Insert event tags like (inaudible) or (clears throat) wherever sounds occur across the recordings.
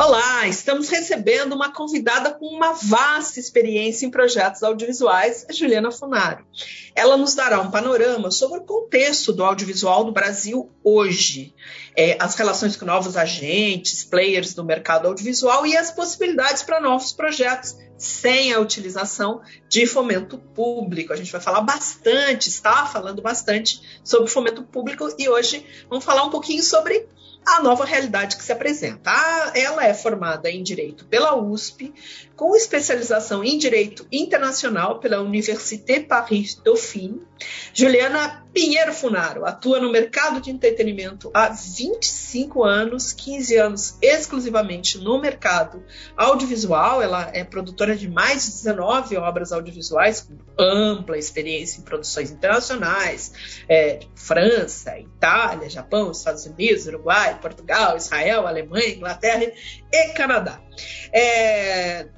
Olá, estamos recebendo uma convidada com uma vasta experiência em projetos audiovisuais, a Juliana Funaro. Ela nos dará um panorama sobre o contexto do audiovisual no Brasil hoje, é, as relações com novos agentes, players do mercado audiovisual e as possibilidades para novos projetos sem a utilização de fomento público. A gente vai falar bastante, está falando bastante sobre fomento público e hoje vamos falar um pouquinho sobre a nova realidade que se apresenta. Ela é formada em Direito pela USP, com especialização em Direito Internacional pela Université Paris Dauphine. Juliana Pinheiro Funaro atua no mercado de entretenimento há 25 anos, 15 anos exclusivamente no mercado audiovisual. Ela é produtora de mais de 19 obras audiovisuais, com ampla experiência em produções internacionais, é, França, Itália, Japão, Estados Unidos, Uruguai, Portugal, Israel, Alemanha, Inglaterra e Canadá. É,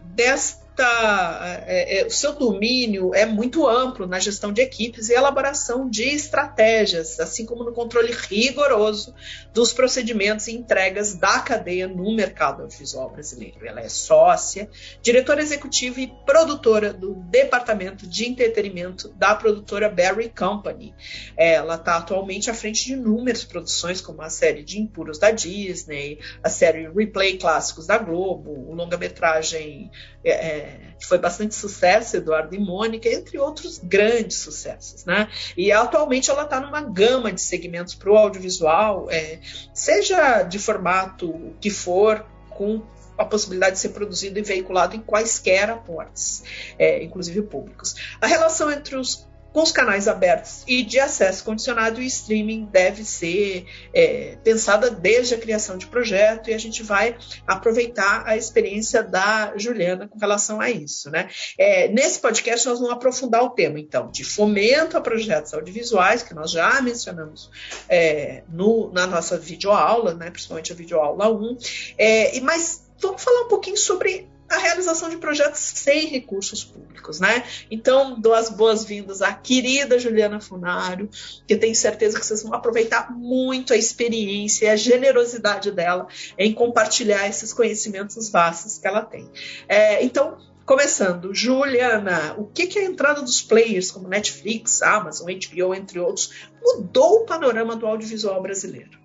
é, é, o seu domínio é muito amplo na gestão de equipes e elaboração de estratégias, assim como no controle rigoroso dos procedimentos e entregas da cadeia no mercado audiovisual brasileiro. Ela é sócia, diretora executiva e produtora do departamento de entretenimento da produtora Barry Company. Ela está atualmente à frente de inúmeras produções, como a série de Impuros da Disney, a série Replay Clássicos da Globo, o longa-metragem é, é, que foi bastante sucesso, Eduardo e Mônica, entre outros grandes sucessos. Né? E atualmente ela está numa gama de segmentos para o audiovisual, é, seja de formato que for, com a possibilidade de ser produzido e veiculado em quaisquer aportes, é, inclusive públicos. A relação entre os com os canais abertos e de acesso condicionado, o streaming deve ser é, pensada desde a criação de projeto e a gente vai aproveitar a experiência da Juliana com relação a isso. Né? É, nesse podcast, nós vamos aprofundar o tema, então, de fomento a projetos audiovisuais, que nós já mencionamos é, no, na nossa videoaula, né, principalmente a videoaula 1, é, e, mas vamos falar um pouquinho sobre a realização de projetos sem recursos públicos, né? Então, dou as boas-vindas à querida Juliana Funaro, que tenho certeza que vocês vão aproveitar muito a experiência e a generosidade dela em compartilhar esses conhecimentos vastos que ela tem. É, então, Começando, Juliana, o que, que a entrada dos players como Netflix, Amazon, HBO, entre outros, mudou o panorama do audiovisual brasileiro?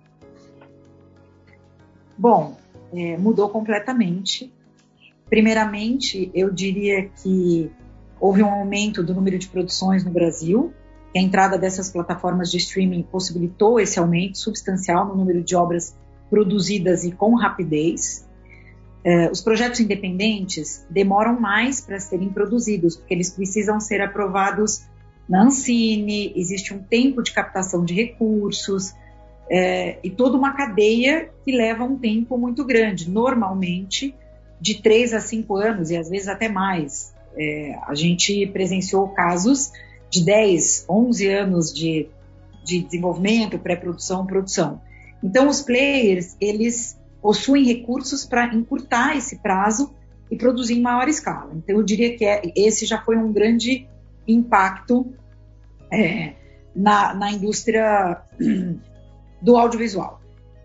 Bom, é, mudou completamente. Primeiramente, eu diria que houve um aumento do número de produções no Brasil. A entrada dessas plataformas de streaming possibilitou esse aumento substancial no número de obras produzidas e com rapidez. Eh, os projetos independentes demoram mais para serem produzidos, porque eles precisam ser aprovados na Ancine, existe um tempo de captação de recursos eh, e toda uma cadeia que leva um tempo muito grande. Normalmente, de 3 a 5 anos e às vezes até mais. É, a gente presenciou casos de 10, 11 anos de, de desenvolvimento, pré-produção, produção. Então, os players, eles possuem recursos para encurtar esse prazo e produzir em maior escala. Então, eu diria que é, esse já foi um grande impacto é, na, na indústria do audiovisual.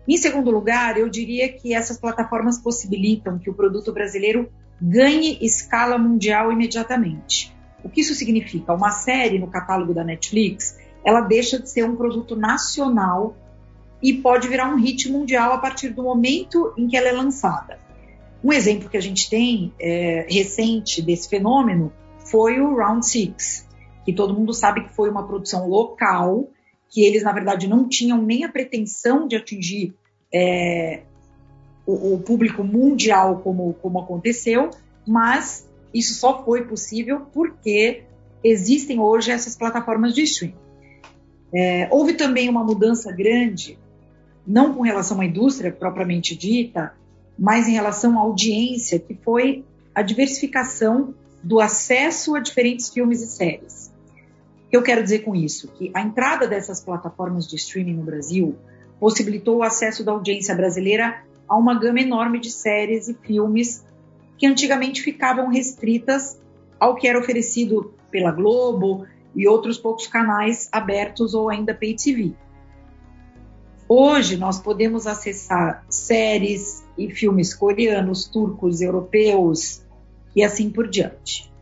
Em segundo lugar, eu diria que essas plataformas possibilitam que o produto brasileiro ganhe escala mundial imediatamente. O que isso significa? Uma série no catálogo da Netflix, ela deixa de ser um produto nacional e pode virar um hit mundial a partir do momento em que ela é lançada. Um exemplo que a gente tem é, recente desse fenômeno foi o Round Six, que todo mundo sabe que foi uma produção local que eles, na verdade, não tinham nem a pretensão de atingir é, o, o, público mundial como, como aconteceu, mas isso só foi possível porque existem hoje essas plataformas de streaming. É, houve também uma mudança grande, não com relação à indústria propriamente dita, mas em relação à audiência, que foi a diversificação do acesso a diferentes filmes e séries que eu quero dizer com isso? Que a entrada dessas plataformas de streaming no Brasil possibilitou o acesso da audiência brasileira a uma gama enorme de séries e filmes que antigamente ficavam restritas ao que era oferecido pela Globo e outros poucos canais abertos ou ainda pay TV. Hoje nós podemos acessar séries e filmes coreanos, turcos, europeus e assim por diante.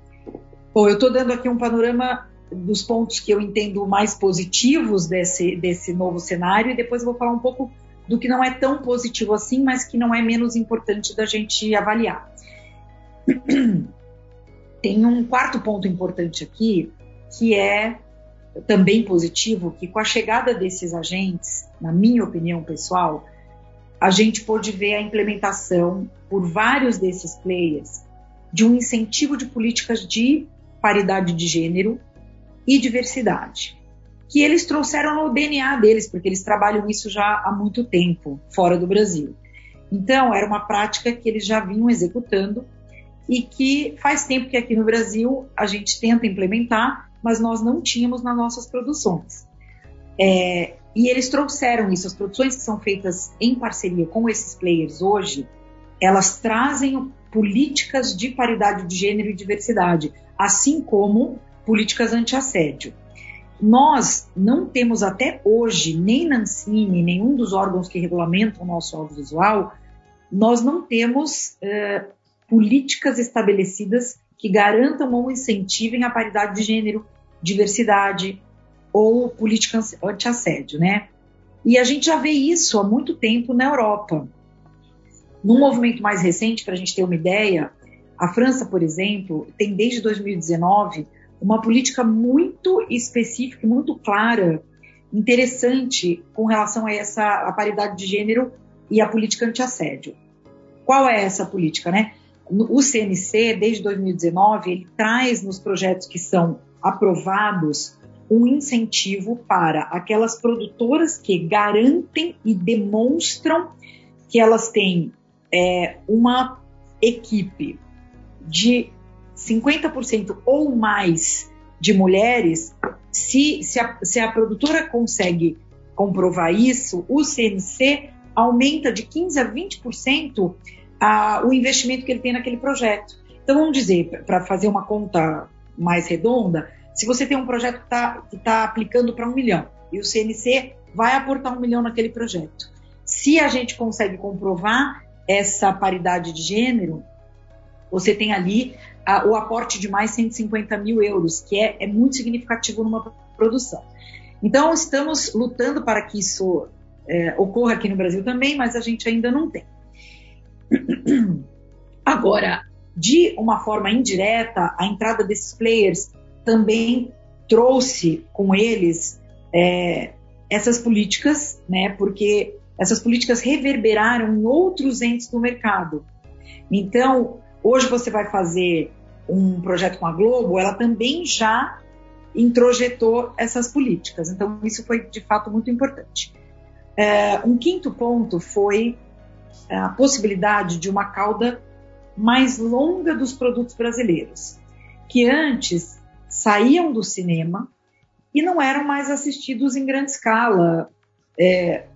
Bom, eu estou dando aqui um panorama dos pontos que eu entendo mais positivos desse, desse novo cenário e depois vou falar um pouco do que não é tão positivo assim, mas que não é menos importante da gente avaliar. (clears throat) Tem um quarto ponto importante aqui, que é também positivo, que com a chegada desses agentes, na minha opinião pessoal, a gente pôde ver a implementação por vários desses players de um incentivo de políticas de paridade de gênero e diversidade, que eles trouxeram no DNA deles, porque eles trabalham isso já há muito tempo fora do Brasil. Então, era uma prática que eles já vinham executando e que faz tempo que aqui no Brasil a gente tenta implementar, mas nós não tínhamos nas nossas produções. É, e eles trouxeram isso, as produções que são feitas em parceria com esses players hoje, elas trazem políticas de paridade de gênero e diversidade, assim como políticas anti-assédio. Nós não temos até hoje, nem na Ancine, nenhum dos órgãos que regulamentam o nosso audiovisual, nós não temos eh, políticas estabelecidas que garantam ou incentivem a paridade de gênero, diversidade ou política anti-assédio, né? E a gente já vê isso há muito tempo na Europa. Num movimento mais recente, para a gente ter uma ideia, a França, por exemplo, tem desde 2019 uma política muito específica, muito clara, interessante com relação a essa a paridade de gênero e a política anti-assédio. Qual é essa política, né? O CNC, desde 2019, ele traz nos projetos que são aprovados um incentivo para aquelas produtoras que garantem e demonstram que elas têm é, uma equipe de 50% ou mais de mulheres, se, se, a, se a produtora consegue comprovar isso, o CNC aumenta de 15% a 20% a, o investimento que ele tem naquele projeto. Então, vamos dizer, para fazer uma conta mais redonda, se você tem um projeto que está tá aplicando para um milhão e o CNC vai aportar um milhão naquele projeto, se a gente consegue comprovar essa paridade de gênero, você tem ali o aporte de mais 150 mil euros, que é, é muito significativo numa produção. Então, estamos lutando para que isso é, ocorra aqui no Brasil também, mas a gente ainda não tem. (clears throat) Agora, de uma forma indireta, a entrada desses players também trouxe com eles é, essas políticas, né? Porque essas políticas reverberaram em outros entes do mercado. Então, Hoje você vai fazer um projeto com a Globo, ela também já introjetou essas políticas. Então, isso foi de fato muito importante. É, um quinto ponto foi a possibilidade de uma cauda mais longa dos produtos brasileiros, que antes saíam do cinema e não eram mais assistidos em grande escala, é,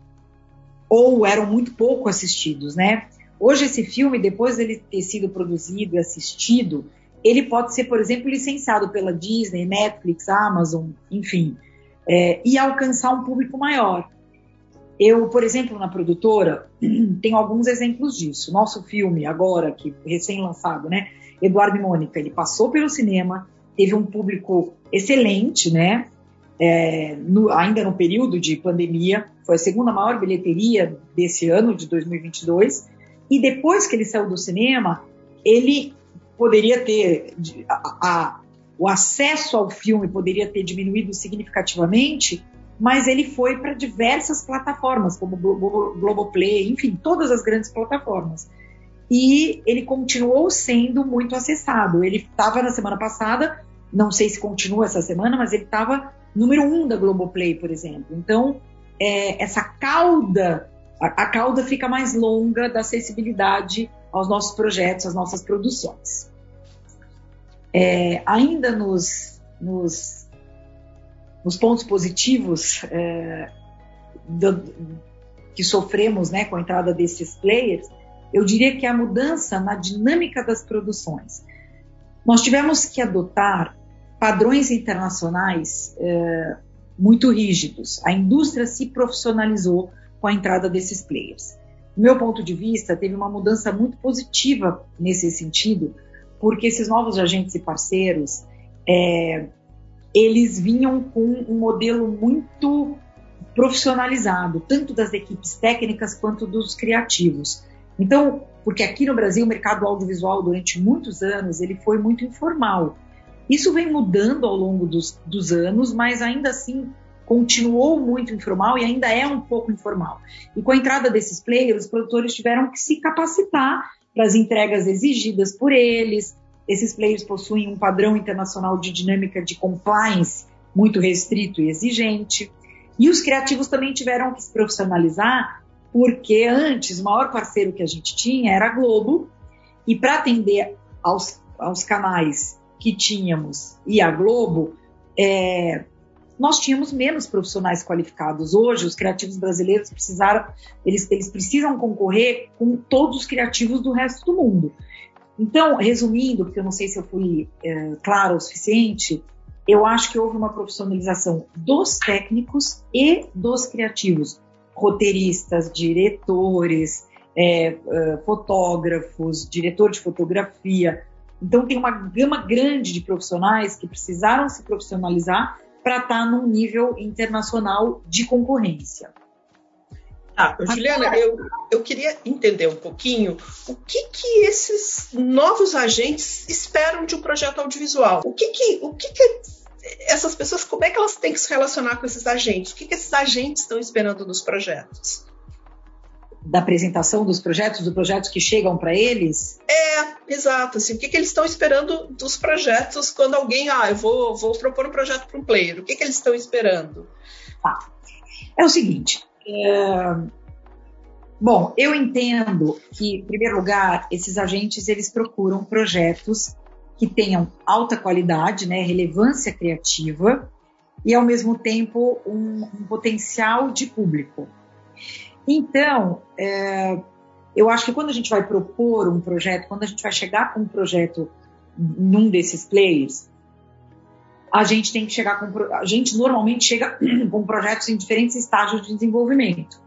ou eram muito pouco assistidos, né? Hoje, esse filme, depois dele ter sido produzido e assistido, ele pode ser, por exemplo, licenciado pela Disney, Netflix, Amazon, enfim, é, e alcançar um público maior. Eu, por exemplo, na produtora, (clears throat) tenho alguns exemplos disso. Nosso filme, agora, que recém-lançado, né? Eduardo e Mônica, ele passou pelo cinema, teve um público excelente, né? É, no, ainda no período de pandemia, foi a segunda maior bilheteria desse ano, de 2022, e depois que ele saiu do cinema, ele poderia ter a, a, o acesso ao filme poderia ter diminuído significativamente, mas ele foi para diversas plataformas, como Globoplay, enfim, todas as grandes plataformas. E ele continuou sendo muito acessado. Ele estava na semana passada, não sei se continua essa semana, mas ele estava número um da Globoplay, por exemplo. Então, é, essa cauda a, cauda fica mais longa da acessibilidade aos nossos projetos, às nossas produções. É, ainda nos, nos, nos, pontos positivos é, do, que sofremos né, com a entrada desses players, eu diria que a mudança na dinâmica das produções. Nós tivemos que adotar padrões internacionais é, muito rígidos. A indústria se profissionalizou com a entrada desses players. Do meu ponto de vista, teve uma mudança muito positiva nesse sentido, porque esses novos agentes e parceiros, é, eles vinham com um modelo muito profissionalizado, tanto das equipes técnicas quanto dos criativos. Então, porque aqui no Brasil o mercado audiovisual durante muitos anos ele foi muito informal. Isso vem mudando ao longo dos, dos anos, mas ainda assim continuou muito informal e ainda é um pouco informal. E com a entrada desses players, os produtores tiveram que se capacitar para as entregas exigidas por eles. Esses players possuem um padrão internacional de dinâmica de compliance muito restrito e exigente. E os criativos também tiveram que se profissionalizar, porque antes o maior parceiro que a gente tinha era a Globo, e para atender aos, aos canais que tínhamos e a Globo, é, nós tínhamos menos profissionais qualificados. Hoje, os criativos brasileiros precisaram, eles, eles precisam concorrer com todos os criativos do resto do mundo. Então, resumindo, porque eu não sei se eu fui é, claro o suficiente, eu acho que houve uma profissionalização dos técnicos e dos criativos, roteiristas, diretores, é, é, fotógrafos, diretor de fotografia. Então, tem uma gama grande de profissionais que precisaram se profissionalizar para estar tá num nível internacional de concorrência. Ah, Juliana, eu, eu queria entender um pouquinho o que, que esses novos agentes esperam de um projeto audiovisual. O que, que, o que, que essas pessoas, como é que elas têm que se relacionar com esses agentes? O que, que esses agentes estão esperando dos projetos? Da apresentação dos projetos, dos projetos que chegam para eles? É, exato. Assim, o que, que eles estão esperando dos projetos quando alguém, ah, eu vou, vou propor um projeto para um player? O que, que eles estão esperando? Tá. É o seguinte. É... Bom, eu entendo que, em primeiro lugar, esses agentes eles procuram projetos que tenham alta qualidade, né, relevância criativa e, ao mesmo tempo, um, um potencial de público. Então, é, eu acho que quando a gente vai propor um projeto, quando a gente vai chegar com um projeto num desses players, a gente tem que chegar com. A gente normalmente chega (clears throat) com projetos em diferentes estágios de desenvolvimento.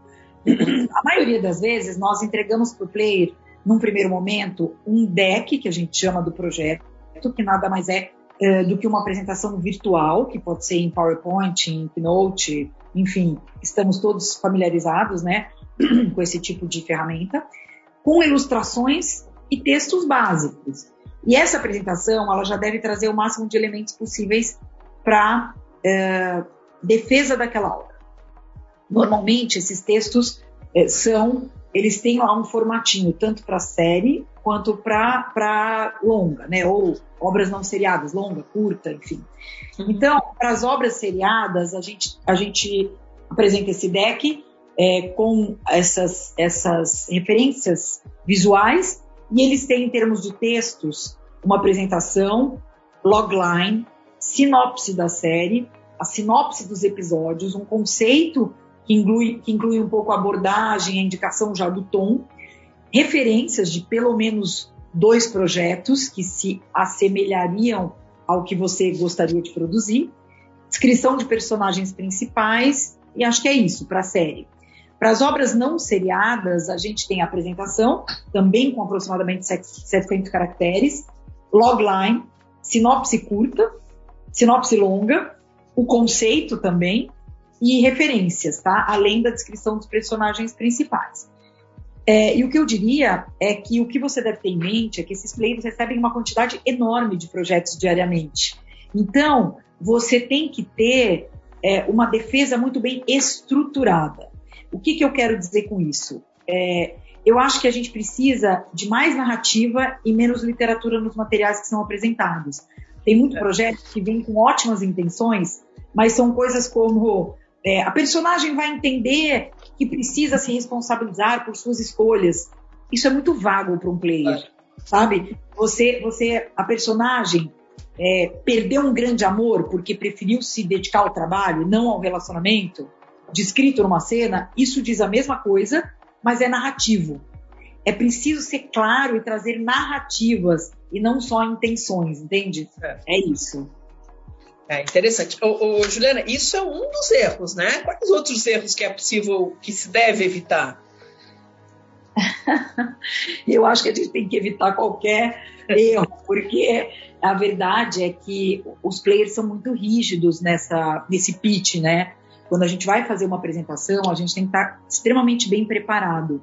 A maioria das vezes, nós entregamos para o player, num primeiro momento, um deck, que a gente chama do projeto, que nada mais é, é do que uma apresentação virtual, que pode ser em PowerPoint, em Keynote, enfim, estamos todos familiarizados né, (clears throat) com esse tipo de ferramenta, com ilustrações e textos básicos. E essa apresentação ela já deve trazer o máximo de elementos possíveis para é, defesa daquela obra. Normalmente esses textos é, são, eles têm lá um formatinho tanto para série quanto para longa, né? Ou obras não seriadas, longa, curta, enfim. Uhum. Então, para as obras seriadas, a gente, a gente apresenta esse deck é, com essas, essas referências visuais e eles têm, em termos de textos, uma apresentação, logline, sinopse da série, a sinopse dos episódios, um conceito que inclui, que inclui um pouco a abordagem, a indicação já do tom, referências de pelo menos dois projetos que se assemelhariam ao que você gostaria de produzir, descrição de personagens principais, e acho que é isso para a série. Para as obras não seriadas, a gente tem a apresentação, também com aproximadamente 700 caracteres, logline, sinopse curta, sinopse longa, o conceito também e referências, tá? Além da descrição dos personagens principais. É, e o que eu diria é que o que você deve ter em mente é que esses players recebem uma quantidade enorme de projetos diariamente. Então, você tem que ter é, uma defesa muito bem estruturada. O que, que eu quero dizer com isso? É, eu acho que a gente precisa de mais narrativa e menos literatura nos materiais que são apresentados. Tem muito é. projeto que vem com ótimas intenções, mas são coisas como é, a personagem vai entender que precisa se responsabilizar por suas escolhas. Isso é muito vago para um player, sabe? Você, você, a personagem é, perdeu um grande amor porque preferiu se dedicar ao trabalho, não ao relacionamento, descrito numa cena. Isso diz a mesma coisa, mas é narrativo. É preciso ser claro e trazer narrativas e não só intenções, entende? É, é isso. É interessante. Ô, ô, Juliana, isso é um dos erros, né? Quais outros erros que é possível, que se deve evitar? (laughs) Eu acho que a gente tem que evitar qualquer erro, porque a verdade é que os players são muito rígidos nessa, nesse pitch, né? Quando a gente vai fazer uma apresentação, a gente tem que estar extremamente bem preparado.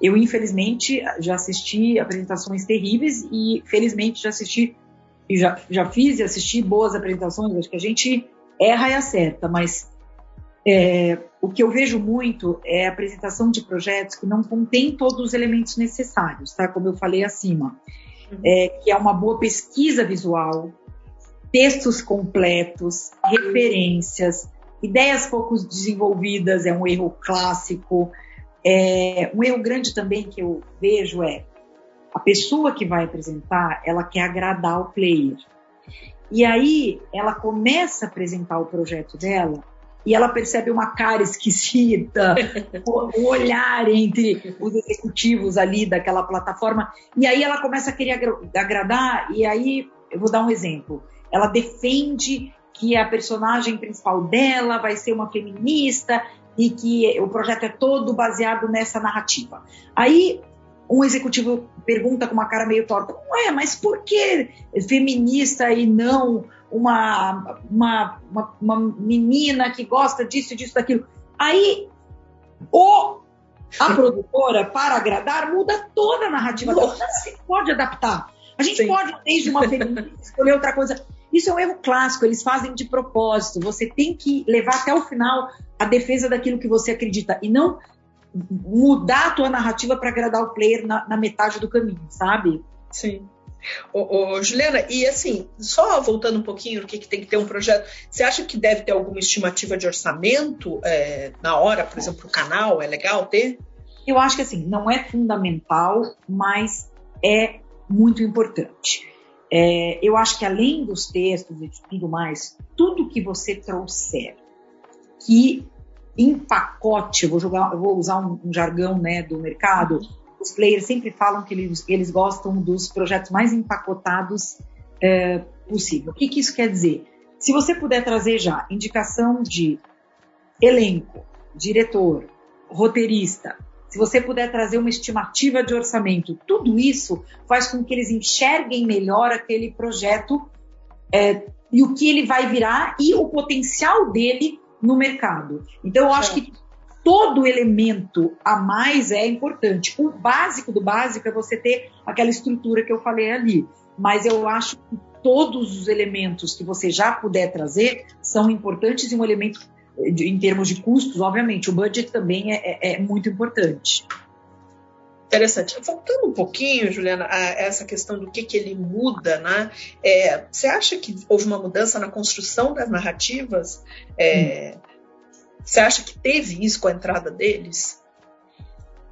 Eu, infelizmente, já assisti apresentações terríveis e, felizmente, já assisti, já, já fiz e assisti boas apresentações. Acho que a gente erra e acerta, mas é, o que eu vejo muito é a apresentação de projetos que não contém todos os elementos necessários, tá? Como eu falei acima. Uhum. É, que é uma boa pesquisa visual, textos completos, referências, ideias pouco desenvolvidas é um erro clássico. É, um erro grande também que eu vejo é a pessoa que vai apresentar, ela quer agradar o player. E aí ela começa a apresentar o projeto dela e ela percebe uma cara esquisita, (laughs) o, olhar entre os executivos ali daquela plataforma, e aí ela começa a querer agradar, e aí eu vou dar um exemplo. Ela defende que a personagem principal dela vai ser uma feminista e que o projeto é todo baseado nessa narrativa. Aí um executivo pergunta com uma cara meio torta: Ué, mas por que feminista e não uma, uma, uma, uma menina que gosta disso, disso, daquilo? Aí o, a produtora, para agradar, muda toda a narrativa. Nossa. A gente pode adaptar. A gente Sim. pode, desde uma feminista, escolher outra coisa. Isso é um erro clássico, eles fazem de propósito. Você tem que levar até o final a defesa daquilo que você acredita e não mudar a tua narrativa para agradar o player na, na, metade do caminho, sabe? Sim. Ô, ô, Juliana, e assim, só voltando um pouquinho, o que, que tem que ter um projeto, você acha que deve ter alguma estimativa de orçamento é, na hora, por exemplo, o canal? É legal ter? Eu acho que assim, não é fundamental, mas é muito importante. É, eu acho que além dos textos e de tudo mais, tudo que você trouxer que empacote, vou, jogar, eu vou usar um, um, jargão né, do mercado, os players sempre falam que eles, eles gostam dos projetos mais empacotados é, possível. O que, que isso quer dizer? Se você puder trazer já indicação de elenco, diretor, roteirista, se você puder trazer uma estimativa de orçamento, tudo isso faz com que eles enxerguem melhor aquele projeto é, e o que ele vai virar e o potencial dele no mercado. Então, eu acho que todo elemento a mais é importante. O básico do básico é você ter aquela estrutura que eu falei ali. Mas eu acho que todos os elementos que você já puder trazer são importantes e um elemento, em termos de custos, obviamente, o budget também é, é, é muito importante. Interessante. Voltando um pouquinho, Juliana, a essa questão do que, que ele muda, né? É, você acha que houve uma mudança na construção das narrativas? Hum. Você acha que teve isso com a entrada deles?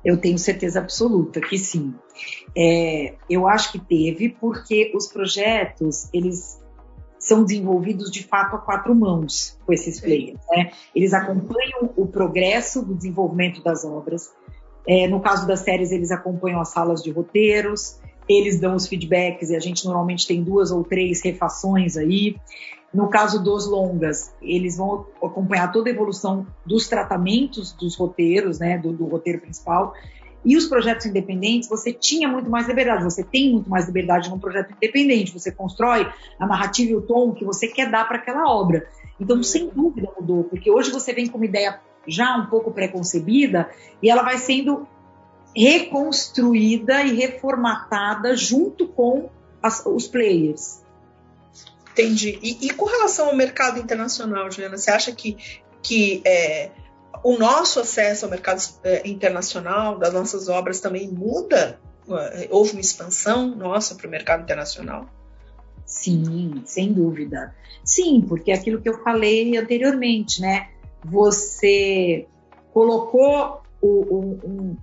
Eu tenho certeza absoluta que sim. É, eu acho que teve, porque os projetos, eles são desenvolvidos de fato a quatro mãos com esses players. Né? Eles acompanham o progresso do desenvolvimento das obras, é, no caso das séries, eles acompanham as salas de roteiros, eles dão os feedbacks e a gente normalmente tem duas ou três refações aí. No caso dos longas, eles vão acompanhar toda a evolução dos tratamentos dos roteiros, né, do, do roteiro principal. E os projetos independentes, você tinha muito mais liberdade, você tem muito mais liberdade num projeto independente, você constrói a narrativa e o tom que você quer dar para aquela obra. Então, sem dúvida mudou, porque hoje você vem com uma ideia já um pouco preconcebida e ela vai sendo reconstruída e reformatada junto com as, os players. Entendi. E, e, com relação ao mercado internacional, Juliana, você acha que, que é, o nosso acesso ao mercado é, internacional das nossas obras também muda? Houve uma expansão nossa para o mercado internacional? Sim, sem dúvida. Sim, porque aquilo que eu falei anteriormente, né? você colocou o, o, um,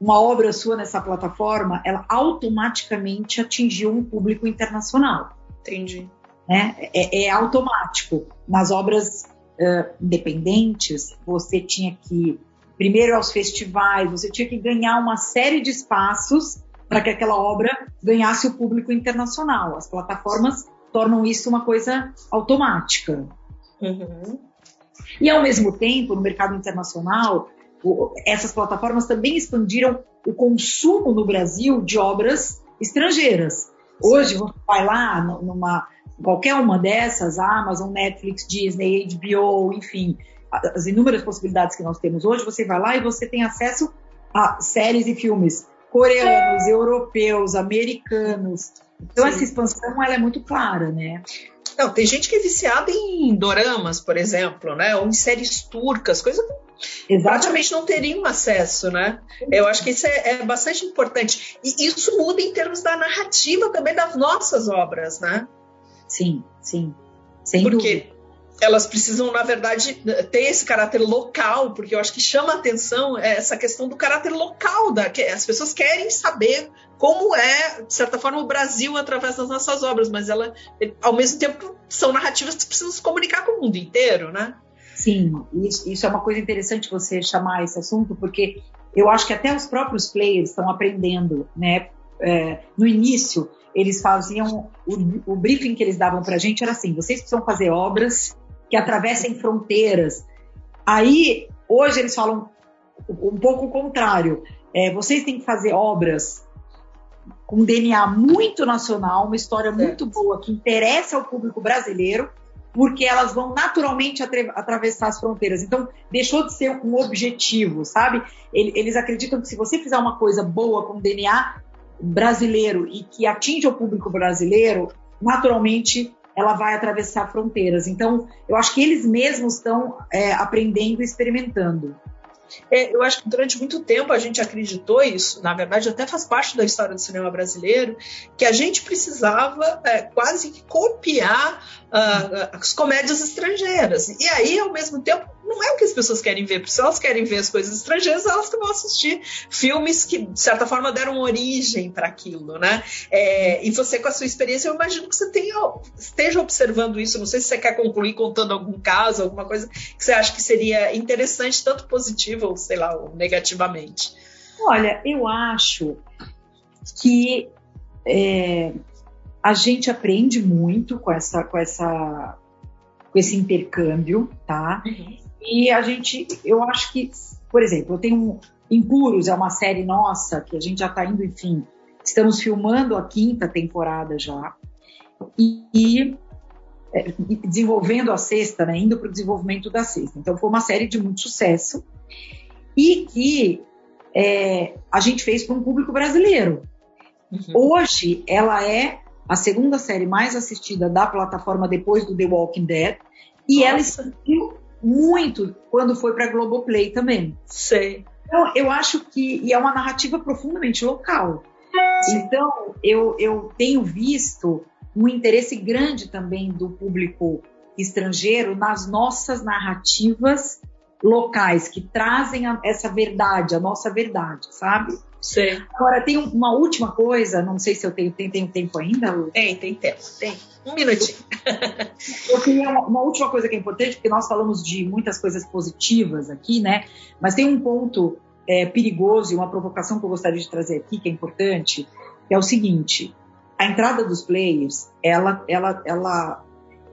uma obra sua nessa plataforma, ela automaticamente atingiu um público internacional. Entendi. Né? É, é automático. Nas obras uh, independentes, você tinha que, primeiro aos festivais, você tinha que ganhar uma série de espaços para que aquela obra ganhasse o público internacional. As plataformas tornam isso uma coisa automática. Uhum. E, ao mesmo tempo, no mercado internacional, essas plataformas também expandiram o consumo no Brasil de obras estrangeiras. Hoje, você vai lá numa qualquer uma dessas, Amazon, Netflix, Disney, HBO, enfim, as inúmeras possibilidades que nós temos hoje, você vai lá e você tem acesso a séries e filmes coreanos, europeus, americanos. Então Sim. essa expansão ela é muito clara, né? Não, tem gente que é viciada em doramas, por exemplo, né? Ou em séries turcas, coisa que praticamente não teriam acesso, né? Eu acho que isso é, é, bastante importante. E isso muda em termos da narrativa também das nossas obras, né? Sim, sim. Sem Porque dúvida. elas precisam, na verdade, ter esse caráter local, porque eu acho que chama a atenção essa questão do caráter local, da, que as pessoas querem saber como é, de certa forma, o Brasil através das nossas obras, mas ela, ao mesmo tempo, são narrativas que precisam se comunicar com o mundo inteiro, né? Sim, isso, isso é uma coisa interessante você chamar esse assunto, porque eu acho que até os próprios players estão aprendendo, né? É, no início, eles faziam o, o briefing que eles davam para a gente era assim: vocês precisam fazer obras que atravessem fronteiras. Aí hoje eles falam um pouco o contrário. É, vocês têm que fazer obras com DNA muito nacional, uma história muito boa que interessa ao público brasileiro, porque elas vão naturalmente atra atravessar as fronteiras. Então, deixou de ser um objetivo, sabe? Eles acreditam que se você fizer uma coisa boa com DNA, brasileiro e que atinge o público brasileiro, naturalmente ela vai atravessar fronteiras. Então, eu acho que eles mesmos estão é, aprendendo e experimentando. É, eu acho que durante muito tempo a gente acreditou isso, na verdade até faz parte da história do cinema brasileiro, que a gente precisava é, quase que copiar uh, as comédias estrangeiras. E aí, ao mesmo tempo, não é o que as pessoas querem ver, porque se elas querem ver as coisas estrangeiras, elas vão assistir filmes que, de certa forma, deram origem para aquilo, né? É, e você, com a sua experiência, eu imagino que você tenha, esteja observando isso. Não sei se você quer concluir contando algum caso, alguma coisa que você acha que seria interessante, tanto positivo ou, sei lá, ou negativamente. Olha, eu acho que é, a gente aprende muito com essa, com essa, com esse intercâmbio, tá? Uhum. E a gente, eu acho que, por exemplo, eu tenho Impuros é uma série nossa que a gente já está indo, enfim, estamos filmando a quinta temporada já e, e é, desenvolvendo a sexta, né? Indo para o desenvolvimento da sexta. Então foi uma série de muito sucesso e que é, a gente fez para um público brasileiro. Uhum. Hoje ela é a segunda série mais assistida da plataforma depois do The Walking Dead. E Nossa. ela expandiu muito quando foi para Globoplay também. Sei. Então, eu acho que. E é uma narrativa profundamente local. Sim. Então, eu, eu tenho visto um interesse grande também do público estrangeiro nas nossas narrativas locais, que trazem a, essa verdade, a nossa verdade, sabe? Sim. Agora, tem uma última coisa, não sei se eu tenho, tenho tempo ainda. Lu? Tem, tem tempo, tem. Um minutinho. (laughs) eu queria uma, uma, última coisa que é importante, porque nós falamos de muitas coisas positivas aqui, né? Mas tem um ponto é, perigoso e uma provocação que eu gostaria de trazer aqui, que é importante, que é o seguinte: a entrada dos players, ela, ela, ela,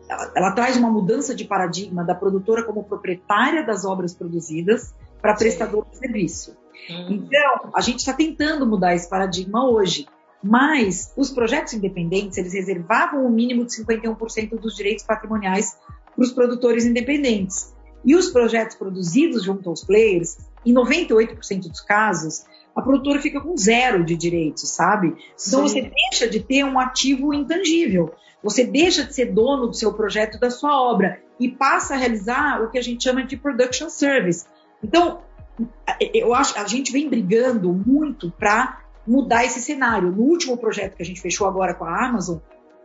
ela, ela traz uma mudança de paradigma da produtora como proprietária das obras produzidas para prestador de serviço. Uhum. Então, a gente está tentando mudar esse paradigma hoje. Mas os projetos independentes, eles reservavam o mínimo de 51% dos direitos patrimoniais para os produtores independentes. E os projetos produzidos junto aos players, em 98% dos casos, a produtora fica com zero de direitos, sabe? Então Sim. você deixa de ter um ativo intangível. Você deixa de ser dono do seu projeto, da sua obra, e passa a realizar o que a gente chama de production service. Então, eu acho a gente vem brigando muito para mudar esse cenário. No último projeto que a gente fechou agora com a Amazon,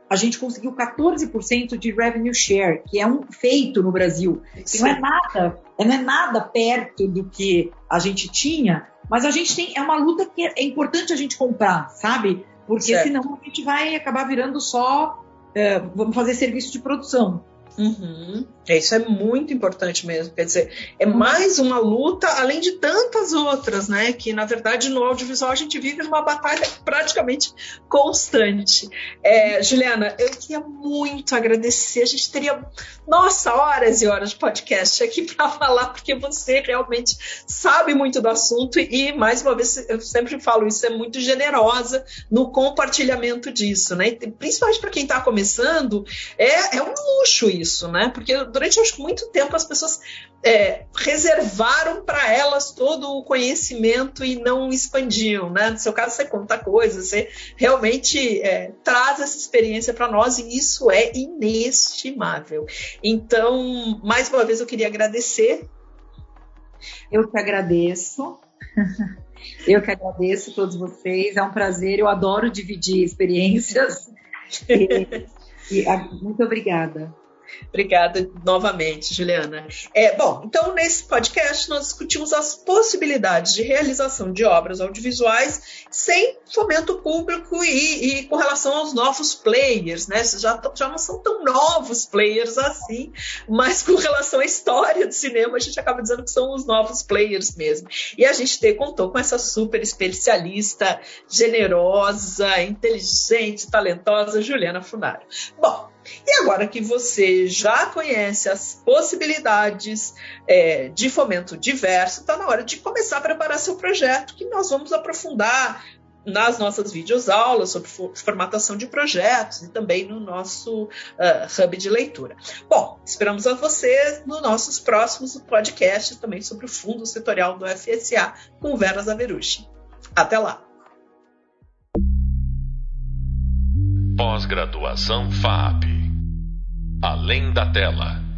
a gente conseguiu 14% de revenue share, que é um feito no Brasil. Não é nada, não é nada perto do que a gente tinha, mas a gente tem é uma luta que é importante a gente comprar, sabe? Porque certo. senão a gente vai acabar virando só é, vamos fazer serviço de produção. Uhum. É, isso é muito importante mesmo. Quer dizer, é mais uma luta, além de tantas outras, né? Que na verdade no audiovisual a gente vive numa batalha praticamente constante. É, Juliana, eu queria muito agradecer. A gente teria, nossa, horas e horas de podcast aqui (laughs) para falar, porque você realmente sabe muito do assunto e, mais uma vez, eu sempre falo isso, é muito generosa no compartilhamento disso, né? Principalmente para quem está começando, é, é um luxo isso, né? Porque durante acho, muito tempo as pessoas é, reservaram para elas todo o conhecimento e não expandiam, né? No seu caso, você conta coisas, você realmente é, traz essa experiência para nós e isso é inestimável. Então, mais uma vez, eu queria agradecer. Eu que agradeço. (laughs) Eu que agradeço a todos vocês. É um prazer. Eu adoro dividir experiências. (laughs) e, e, muito obrigada. Obrigada novamente, Juliana. É, bom, então nesse podcast nós discutimos as possibilidades de realização de obras audiovisuais sem fomento público e, e com relação aos novos players, né? Já, já não são tão novos players assim, mas com relação à história do cinema, a gente acaba dizendo que são os novos players mesmo. E a gente te, contou com essa super especialista, generosa, inteligente, talentosa, Juliana Funari. Bom, e agora que você já conhece as possibilidades é, de fomento diverso, está na hora de começar a preparar seu projeto, que nós vamos aprofundar nas nossas videoaulas sobre formatação de projetos e também no nosso uh, hub de leitura. Bom, esperamos a vocês nos nossos próximos podcasts também sobre o Fundo Setorial do FSA com Vera Zaverucci. Até lá! Pós-graduação FAP. Além da tela.